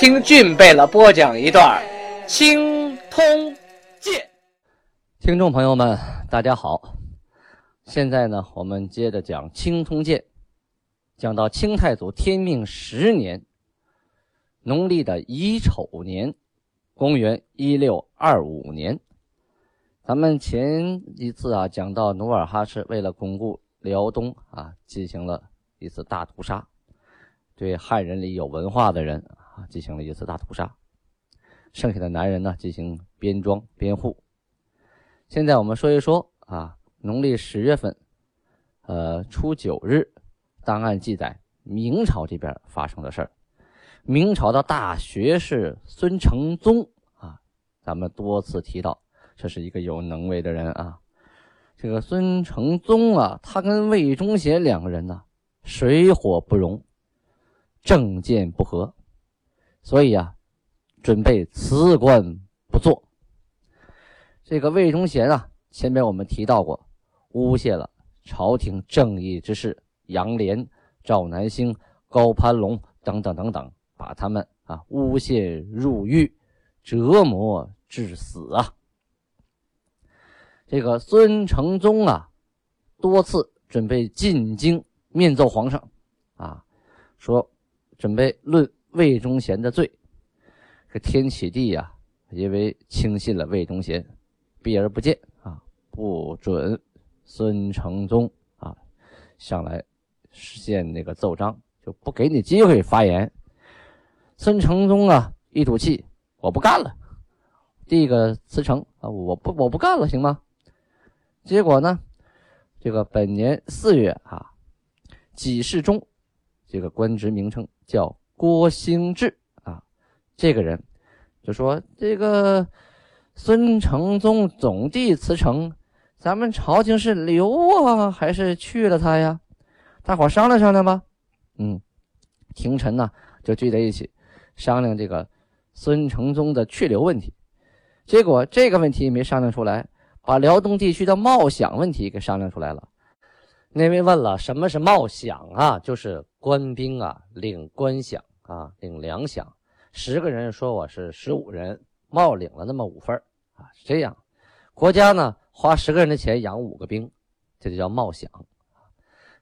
听俊贝勒播讲一段《青通剑》，听众朋友们，大家好。现在呢，我们接着讲《青通剑》，讲到清太祖天命十年，农历的乙丑年，公元一六二五年。咱们前一次啊，讲到努尔哈赤为了巩固辽东啊，进行了一次大屠杀，对汉人里有文化的人。进行了一次大屠杀，剩下的男人呢进行编装编户。现在我们说一说啊，农历十月份，呃，初九日，档案记载明朝这边发生的事儿。明朝的大学士孙承宗啊，咱们多次提到，这是一个有能为的人啊。这个孙承宗啊，他跟魏忠贤两个人呢，水火不容，政见不合。所以啊，准备辞官不做。这个魏忠贤啊，前面我们提到过，诬陷了朝廷正义之士杨涟、赵南星、高攀龙等等等等，把他们啊诬陷入狱，折磨致死啊。这个孙承宗啊，多次准备进京面奏皇上，啊，说准备论。魏忠贤的罪，这天启帝呀，因为轻信了魏忠贤，避而不见啊，不准孙承宗啊上来献那个奏章，就不给你机会发言。孙承宗啊，一赌气，我不干了，递个辞呈啊，我不我不干了，行吗？结果呢，这个本年四月啊，己事中，这个官职名称叫。郭兴志啊，这个人就说：“这个孙承宗总地辞呈，咱们朝廷是留啊，还是去了他呀？大伙商量商量吧。”嗯，廷臣呢就聚在一起商量这个孙承宗的去留问题。结果这个问题没商量出来，把辽东地区的冒饷问题给商量出来了。那位问了：“什么是冒饷啊？”就是官兵啊领官饷。啊，领粮饷，十个人说我是十五人，冒领了那么五份啊，是这样。国家呢花十个人的钱养五个兵，这就叫冒饷。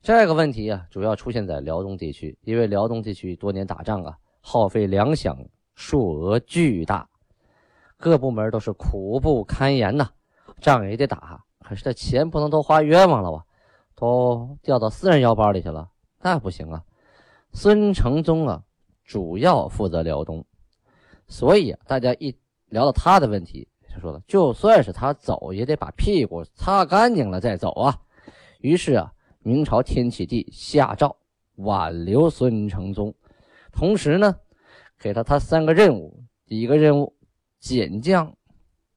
这个问题啊，主要出现在辽东地区，因为辽东地区多年打仗啊，耗费粮饷数额巨大，各部门都是苦不堪言呐。仗也得打，可是这钱不能都花冤枉了吧，都掉到私人腰包里去了，那不行啊。孙承宗啊。主要负责辽东，所以啊，大家一聊到他的问题，就说了，就算是他走，也得把屁股擦干净了再走啊。于是啊，明朝天启帝下诏挽留孙承宗，同时呢，给了他三个任务：第一个任务减将，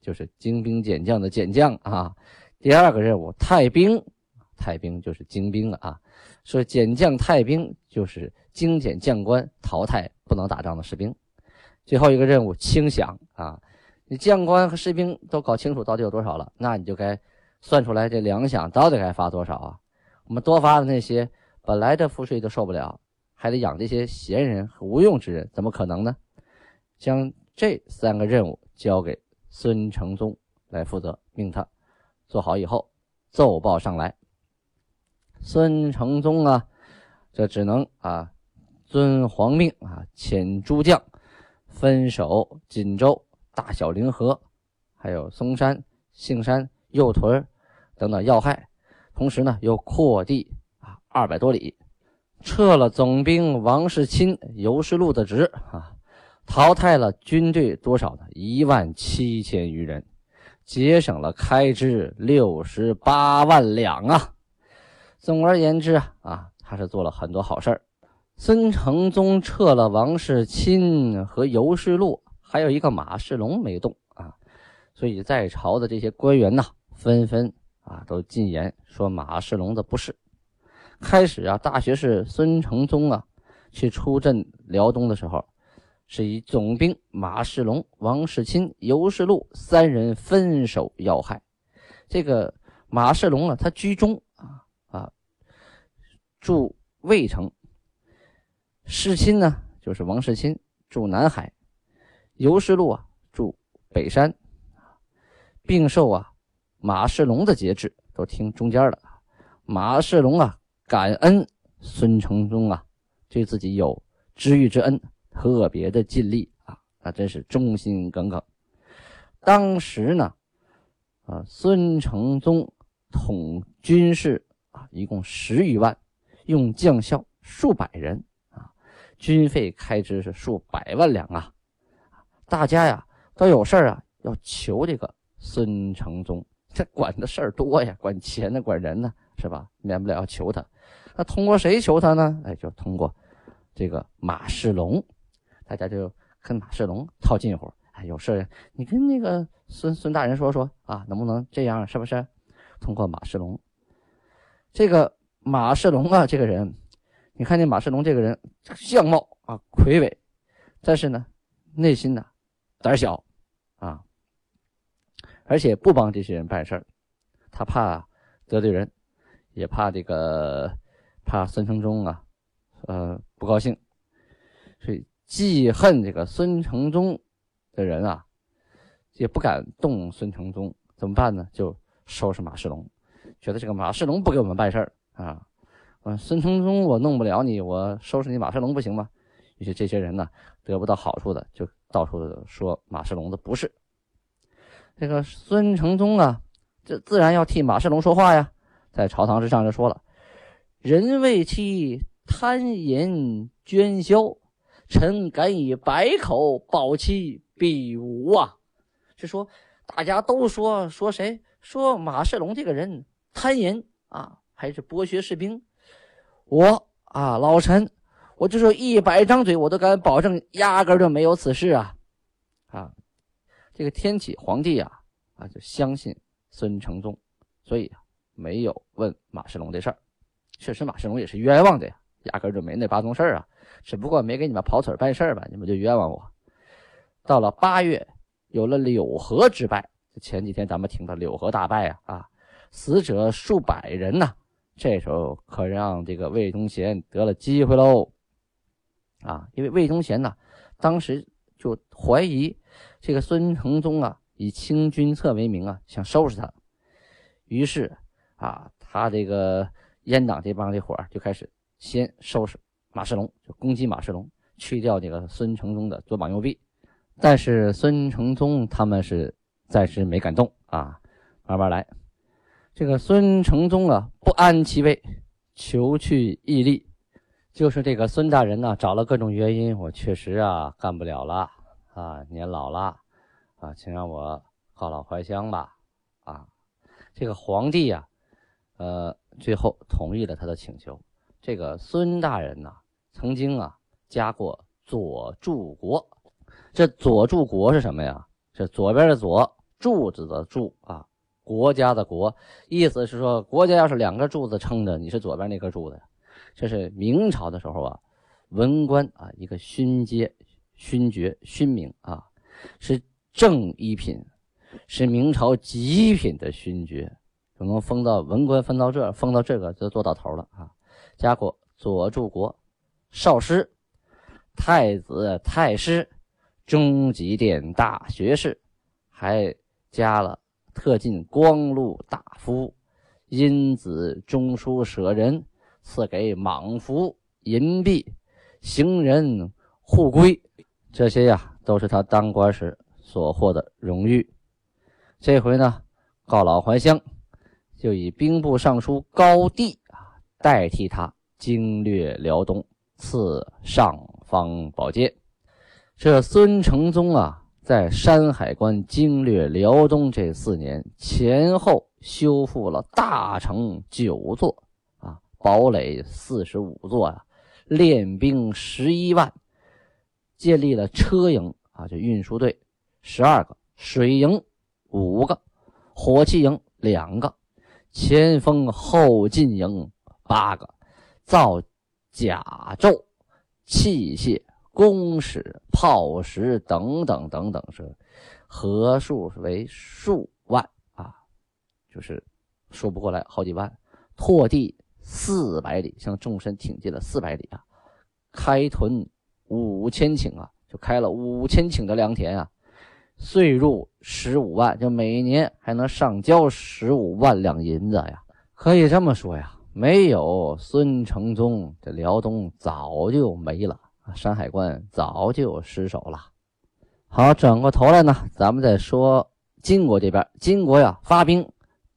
就是精兵减将的减将啊；第二个任务太兵，太兵就是精兵了啊。说减将太兵就是精简将官，淘汰不能打仗的士兵。最后一个任务清饷啊，你将官和士兵都搞清楚到底有多少了，那你就该算出来这粮饷到底该发多少啊？我们多发的那些本来这赋税都受不了，还得养这些闲人和无用之人，怎么可能呢？将这三个任务交给孙承宗来负责，命他做好以后奏报上来。孙承宗啊，这只能啊遵皇命啊，遣诸将分守锦州、大小凌河，还有嵩山、杏山、右屯等等要害，同时呢又扩地啊二百多里，撤了总兵王世钦、尤世禄的职啊，淘汰了军队多少呢？一万七千余人，节省了开支六十八万两啊。总而言之啊，他是做了很多好事儿。孙承宗撤了王世钦和尤世禄，还有一个马世龙没动啊，所以在朝的这些官员呐，纷纷啊都进言说马世龙的不是。开始啊，大学士孙承宗啊去出镇辽东的时候，是以总兵马世龙、王世钦、尤世禄三人分手要害。这个马世龙啊，他居中啊啊，驻魏城。世钦呢，就是王世钦住南海，尤世禄啊住北山，并受啊马世龙的节制，都听中间的。马世龙啊感恩孙承宗啊对自己有知遇之恩，特别的尽力啊，那真是忠心耿耿。当时呢，啊孙承宗统军事啊一共十余万，用将校数百人。军费开支是数百万两啊！大家呀都有事啊，要求这个孙承宗，这管的事儿多呀，管钱呢，管人呢，是吧？免不了要求他。那通过谁求他呢？哎，就通过这个马世龙，大家就跟马世龙套近乎。哎，有事你跟那个孙孙大人说说啊，能不能这样？是不是？通过马世龙，这个马世龙啊，这个人。你看见马世龙这个人，相貌啊魁伟，但是呢，内心呢胆小啊，而且不帮这些人办事儿，他怕得罪人，也怕这个怕孙承宗啊，呃不高兴，所以记恨这个孙承宗的人啊，也不敢动孙承宗，怎么办呢？就收拾马世龙，觉得这个马世龙不给我们办事儿啊。啊，孙承宗，我弄不了你，我收拾你马世龙不行吗？于是这些人呢，得不到好处的，就到处说马世龙的不是。这个孙承宗啊，这自然要替马世龙说话呀，在朝堂之上就说了：“人为妻贪淫捐销，臣敢以百口保妻必无啊！”是说大家都说说谁？说马世龙这个人贪淫啊，还是剥削士兵？我啊，老臣，我就说一百张嘴，我都敢保证，压根就没有此事啊！啊，这个天启皇帝啊，啊，就相信孙承宗，所以，没有问马世龙这事儿。确实，马世龙也是冤枉的呀，压根就没那八宗事儿啊，只不过没给你们跑腿办事儿吧，你们就冤枉我。到了八月，有了柳河之败，前几天咱们听到柳河大败啊，啊，死者数百人呐。这时候可让这个魏忠贤得了机会喽，啊，因为魏忠贤呢，当时就怀疑这个孙承宗啊，以清君侧为名啊，想收拾他，于是啊，他这个阉党这帮这伙就开始先收拾马世龙，就攻击马世龙，去掉这个孙承宗的左膀右臂。但是孙承宗他们是暂时没敢动啊，慢慢来。这个孙承宗啊，不安其位，求去异立。就是这个孙大人呢，找了各种原因，我确实啊干不了了啊，年老了啊，请让我告老还乡吧啊。这个皇帝呀，呃，最后同意了他的请求。这个孙大人呢，曾经啊加过左柱国，这左柱国是什么呀？这左边的左柱子的柱啊。国家的国，意思是说，国家要是两个柱子撑着，你是左边那根柱子。这是明朝的时候啊，文官啊，一个勋阶、勋爵、勋名啊，是正一品，是明朝极品的勋爵，可能封到文官分到这，封到这个就做到头了啊。加国左柱国、少师、太子、太师、中级殿大学士，还加了。特进光禄大夫，因子中书舍人，赐给莽夫银币，行人护归，这些呀都是他当官时所获的荣誉。这回呢，告老还乡，就以兵部尚书高帝啊代替他经略辽东，赐上方宝剑。这孙承宗啊。在山海关经略辽东这四年前后，修复了大城九座，啊，堡垒四十五座啊，练兵十一万，建立了车营啊，就运输队十二个，水营五个，火器营两个，前锋后进营八个，造甲胄、器械、弓矢、炮石等等等等，是合数为数万啊，就是说不过来，好几万，拓地。四百里，向众山挺进了四百里啊！开屯五千顷啊，就开了五千顷的良田啊！岁入十五万，就每年还能上交十五万两银子呀！可以这么说呀，没有孙承宗，这辽东早就没了，山海关早就失守了。好，转过头来呢，咱们再说金国这边，金国呀发兵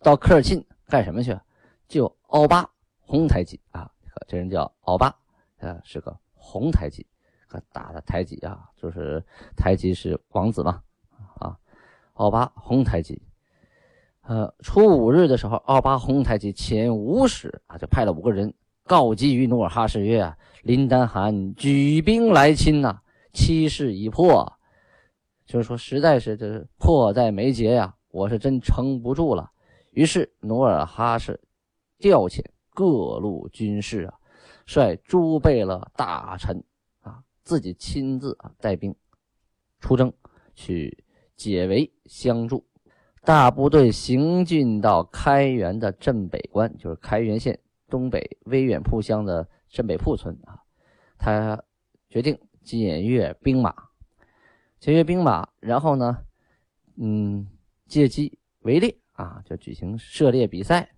到科尔沁干什么去？就奥巴。红台吉啊，这人叫奥巴，呃，是个红台吉，可打的台吉啊，就是台吉是王子嘛，啊，奥巴红台吉，呃，初五日的时候，奥巴红台吉遣五使啊，就派了五个人告急于努尔哈赤曰：“，林丹汗举兵来侵呐，期势已破，就是说实在是这迫在眉睫呀，我是真撑不住了。”于是努尔哈赤调遣。各路军士啊，率诸贝勒大臣啊，自己亲自啊带兵出征，去解围相助。大部队行进到开原的镇北关，就是开原县东北威远铺乡的镇北铺村啊。他决定检阅兵马，检阅兵马，然后呢，嗯，借机围猎啊，就举行射猎比赛。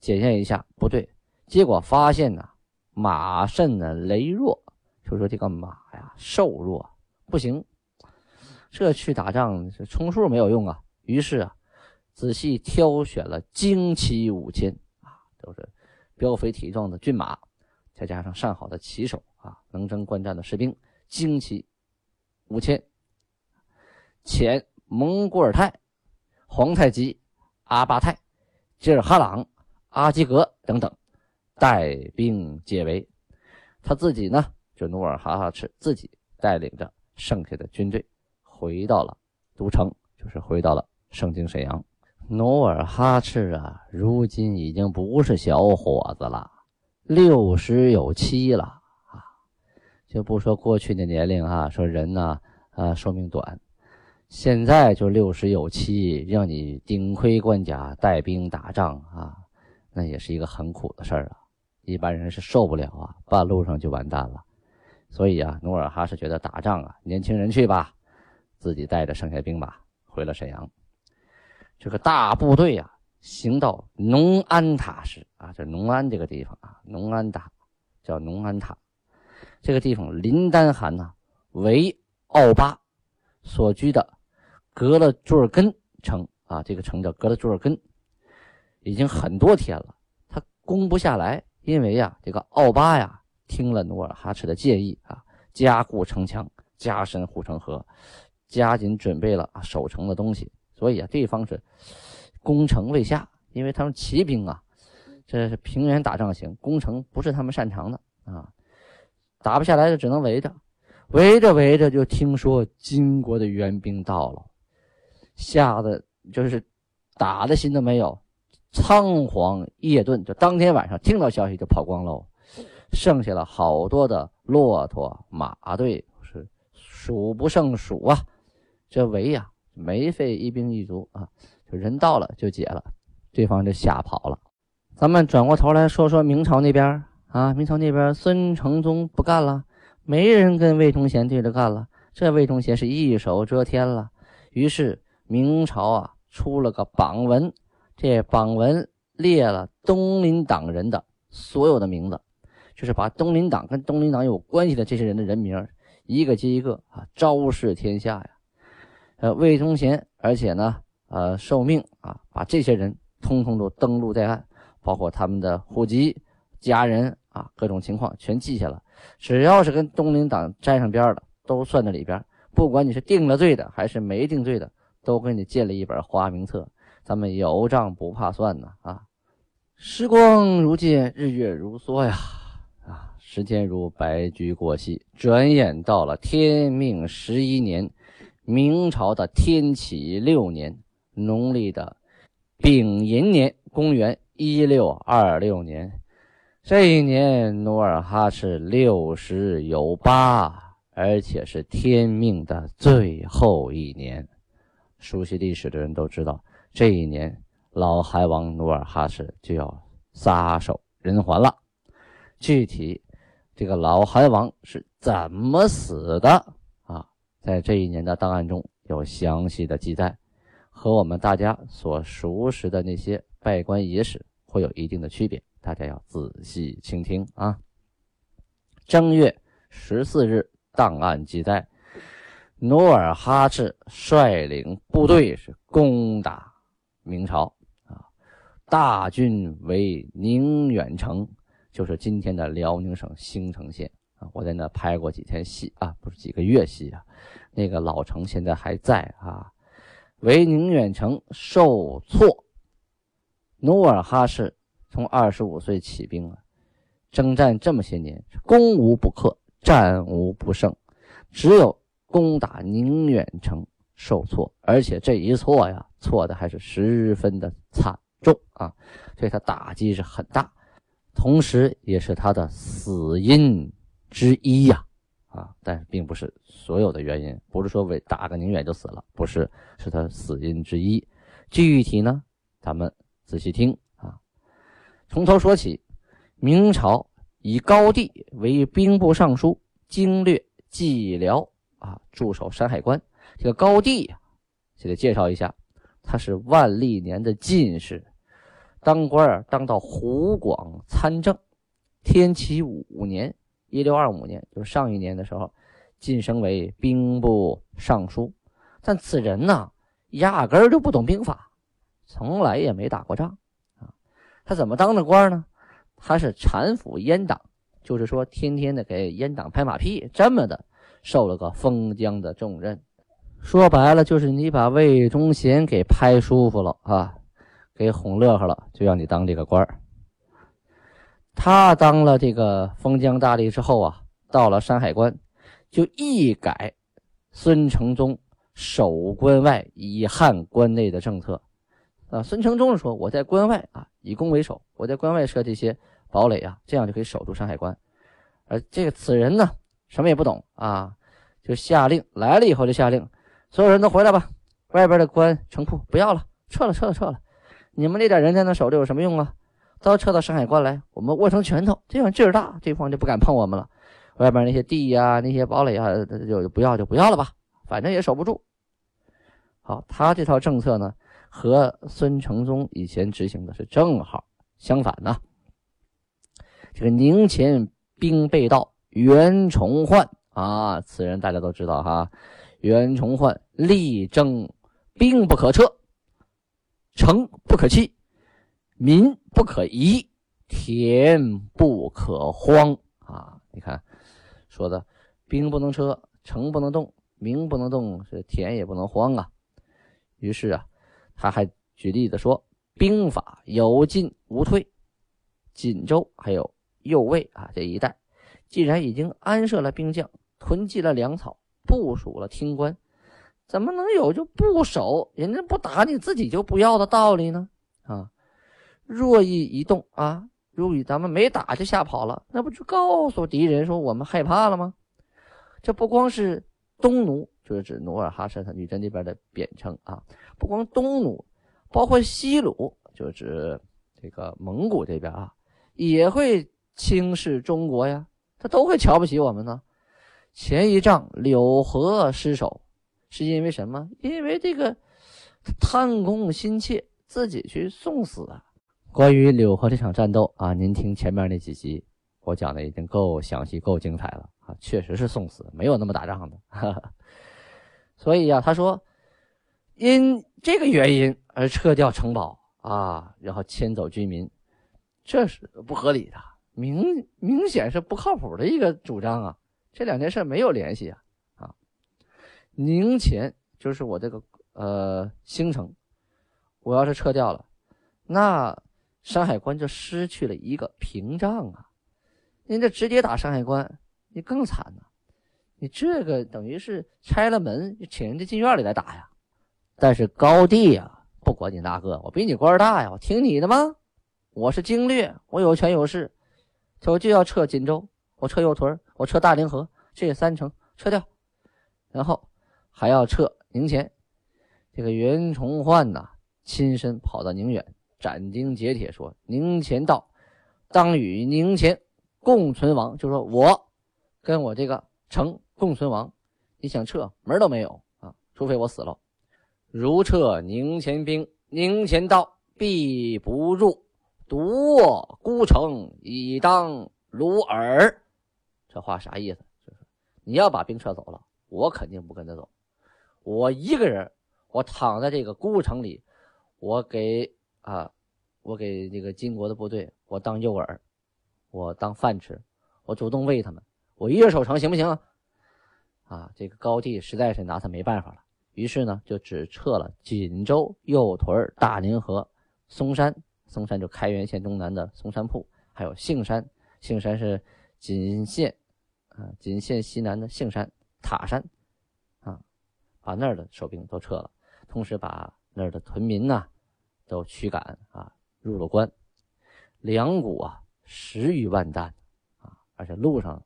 检验一下不对，结果发现呢，马甚呢羸弱，就说这个马呀瘦弱，不行，这去打仗是充数没有用啊。于是啊，仔细挑选了精骑五千啊，都是膘肥体壮的骏马，再加上上好的骑手啊，能征惯战的士兵，精骑五千，遣蒙古尔泰、皇太极、阿巴泰、吉尔哈朗。阿基格等等带兵解围，他自己呢，就努尔哈赤自己带领着剩下的军队回到了都城，就是回到了盛京沈阳。努尔哈赤啊，如今已经不是小伙子了，六十有七了啊！就不说过去的年龄啊，说人呢，啊，寿命短，现在就六十有七，让你顶盔贯甲带兵打仗啊！那也是一个很苦的事儿啊，一般人是受不了啊，半路上就完蛋了。所以啊，努尔哈赤觉得打仗啊，年轻人去吧，自己带着剩下兵马回了沈阳。这个大部队啊，行到农安塔时啊，这农安这个地方啊，农安塔叫农安塔，这个地方林丹汗呢为奥巴所居的格勒朱尔根城啊，这个城叫格勒朱尔根。已经很多天了，他攻不下来，因为呀，这个奥巴呀听了努尔哈赤的建议啊，加固城墙，加深护城河，加紧准备了守城的东西。所以啊，这方是攻城未下，因为他们骑兵啊，这是平原打仗行，攻城不是他们擅长的啊，打不下来就只能围着，围着围着就听说金国的援兵到了，吓得就是打的心都没有。仓皇夜遁，就当天晚上听到消息就跑光喽，剩下了好多的骆驼马队，是数不胜数啊！这围呀，没费一兵一卒啊，就人到了就解了，对方就吓跑了。咱们转过头来说说明朝那边啊，明朝那边孙承宗不干了，没人跟魏忠贤对着干了，这魏忠贤是一手遮天了。于是明朝啊出了个榜文。这榜文列了东林党人的所有的名字，就是把东林党跟东林党有关系的这些人的人名，一个接一个啊，昭示天下呀。呃，魏忠贤，而且呢，呃，受命啊，把这些人通通都登录在案，包括他们的户籍、家人啊，各种情况全记下了。只要是跟东林党沾上边的，都算在里边。不管你是定了罪的还是没定罪的，都给你建了一本花名册。咱们有账不怕算呐啊！时光如箭，日月如梭呀啊！时间如白驹过隙，转眼到了天命十一年，明朝的天启六年，农历的丙寅年，公元一六二六年。这一年，努尔哈赤六十有八，而且是天命的最后一年。熟悉历史的人都知道，这一年老海王努尔哈赤就要撒手人寰了。具体这个老韩王是怎么死的？在这一年的档案中有详细的记载，和我们大家所熟识的那些拜官野史会有一定的区别，大家要仔细倾听啊。正月十四日，档案记载，努尔哈赤率领部队是攻打明朝啊，大军为宁远城。就是今天的辽宁省兴城县啊，我在那拍过几天戏啊，不是几个月戏啊。那个老城现在还在啊。为宁远城受挫，努尔哈赤从二十五岁起兵啊，征战这么些年，攻无不克，战无不胜，只有攻打宁远城受挫，而且这一挫呀，挫的还是十分的惨重啊，所以他打击是很大。同时，也是他的死因之一呀，啊，但是并不是所有的原因，不是说为打个宁远就死了，不是，是他死因之一。具体呢，咱们仔细听啊，从头说起。明朝以高帝为兵部尚书，经略蓟辽啊，驻守山海关。这个高帝呀，现在介绍一下，他是万历年的进士。当官儿当到湖广参政，天启五年（一六二五年），就是上一年的时候，晋升为兵部尚书。但此人呢，压根儿就不懂兵法，从来也没打过仗啊。他怎么当的官呢？他是搀扶阉党，就是说天天的给阉党拍马屁，这么的受了个封疆的重任。说白了，就是你把魏忠贤给拍舒服了啊。给哄乐呵了，就让你当这个官儿。他当了这个封疆大吏之后啊，到了山海关，就一改孙承宗守关外以汉关内的政策啊。孙承宗说：“我在关外啊，以攻为守，我在关外设这些堡垒啊，这样就可以守住山海关。”而这个此人呢，什么也不懂啊，就下令来了以后就下令，所有人都回来吧，外边的关城铺不要了，撤了，撤了，撤了。你们那点人在那守着有什么用啊？都撤到山海关来，我们握成拳头，这样劲儿大，对方就不敢碰我们了。外边那些地呀、那些堡垒啊，就不要就不要了吧，反正也守不住。好，他这套政策呢，和孙承宗以前执行的是正好相反呢。这个宁前兵备道袁崇焕啊，此人大家都知道哈，袁崇焕力争兵不可撤。城不可弃，民不可移，田不可荒啊！你看，说的兵不能撤，城不能动，民不能动，是田也不能荒啊。于是啊，他还举例子说，兵法有进无退，锦州还有右卫啊这一带，既然已经安设了兵将，囤积了粮草，部署了听官。怎么能有就不守，人家不打你自己就不要的道理呢？啊，若一一动啊，如果咱们没打就吓跑了，那不就告诉敌人说我们害怕了吗？这不光是东奴，就是指努尔哈赤他女真那边的贬称啊，不光东奴，包括西鲁，就是指这个蒙古这边啊，也会轻视中国呀，他都会瞧不起我们呢。前一仗柳河失守。是因为什么？因为这个贪功心切，自己去送死啊！关于柳河这场战斗啊，您听前面那几集，我讲的已经够详细、够精彩了啊！确实是送死，没有那么打仗的。所以呀，他说因这个原因而撤掉城堡啊，然后迁走居民，这是不合理的，明明显是不靠谱的一个主张啊！这两件事没有联系啊！宁前就是我这个呃兴城，我要是撤掉了，那山海关就失去了一个屏障啊！您这直接打山海关，你更惨呐！你这个等于是拆了门，请人家进院里来打呀。但是高帝呀，不管你大哥，我比你官大呀，我听你的吗？我是经略，我有权有势，我就要撤锦州，我撤右屯，我撤大凌河，这三城撤掉，然后还要撤宁前。这个袁崇焕呐，亲身跑到宁远，斩钉截铁说：“宁前道，当与宁前。”共存亡，就说我跟我这个城共存亡，你想撤门都没有啊！除非我死了。如撤宁前兵，宁前道必不入，独卧孤城以当虏耳。这话啥意思？就是你要把兵撤走了，我肯定不跟他走。我一个人，我躺在这个孤城里，我给啊，我给这个金国的部队，我当诱饵。我当饭吃，我主动喂他们，我一人守城行不行啊？啊，这个高帝实在是拿他没办法了，于是呢，就只撤了锦州、右屯、大宁河、嵩山。嵩山就开原县东南的嵩山铺，还有杏山，杏山是锦县啊，锦县西南的杏山、塔山啊，把那儿的守兵都撤了，同时把那儿的屯民呐都驱赶啊，入了关。两股啊。十余万担，啊！而且路上，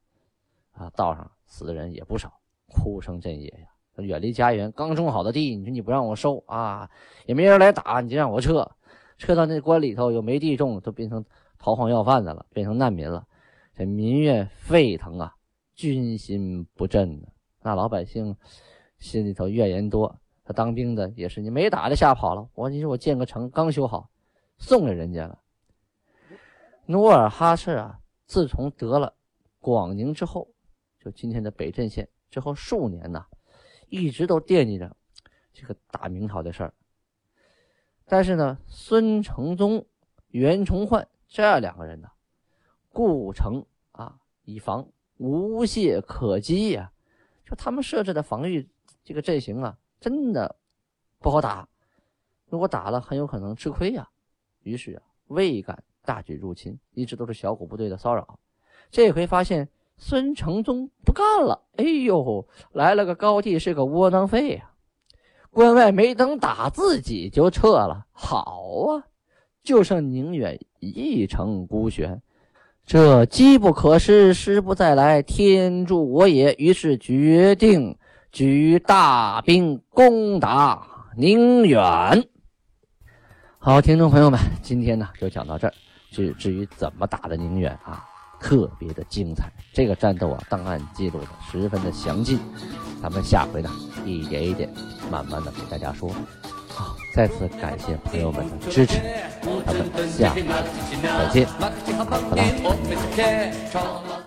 啊，道上死的人也不少，哭声震野呀。远离家园，刚种好的地，你说你不让我收啊，也没人来打，你就让我撤，撤到那关里头又没地种，都变成逃荒要饭的了，变成难民了。这民怨沸腾啊，军心不振呢。那老百姓心里头怨言多。当兵的也是，你没打就吓跑了。我你说我建个城刚修好，送给人家了。努尔哈赤啊，自从得了广宁之后，就今天的北镇县之后数年呐，一直都惦记着这个大明朝的事儿。但是呢，孙承宗、袁崇焕这两个人呢，固城啊，以防无懈可击呀。就他们设置的防御这个阵型啊，真的不好打。如果打了，很有可能吃亏呀。于是啊，未敢。大举入侵，一直都是小股部队的骚扰。这回发现孙承宗不干了，哎呦，来了个高帝，是个窝囊废呀！关外没等打，自己就撤了。好啊，就剩宁远一城孤悬，这机不可失，时不再来，天助我也。于是决定举大兵攻打宁远。好，听众朋友们，今天呢就讲到这儿。至至于怎么打的宁远啊，特别的精彩。这个战斗啊，档案记录的十分的详尽。咱们下回呢，一点一点，慢慢的给大家说。好，再次感谢朋友们的支持，咱们下回再见，拜拜。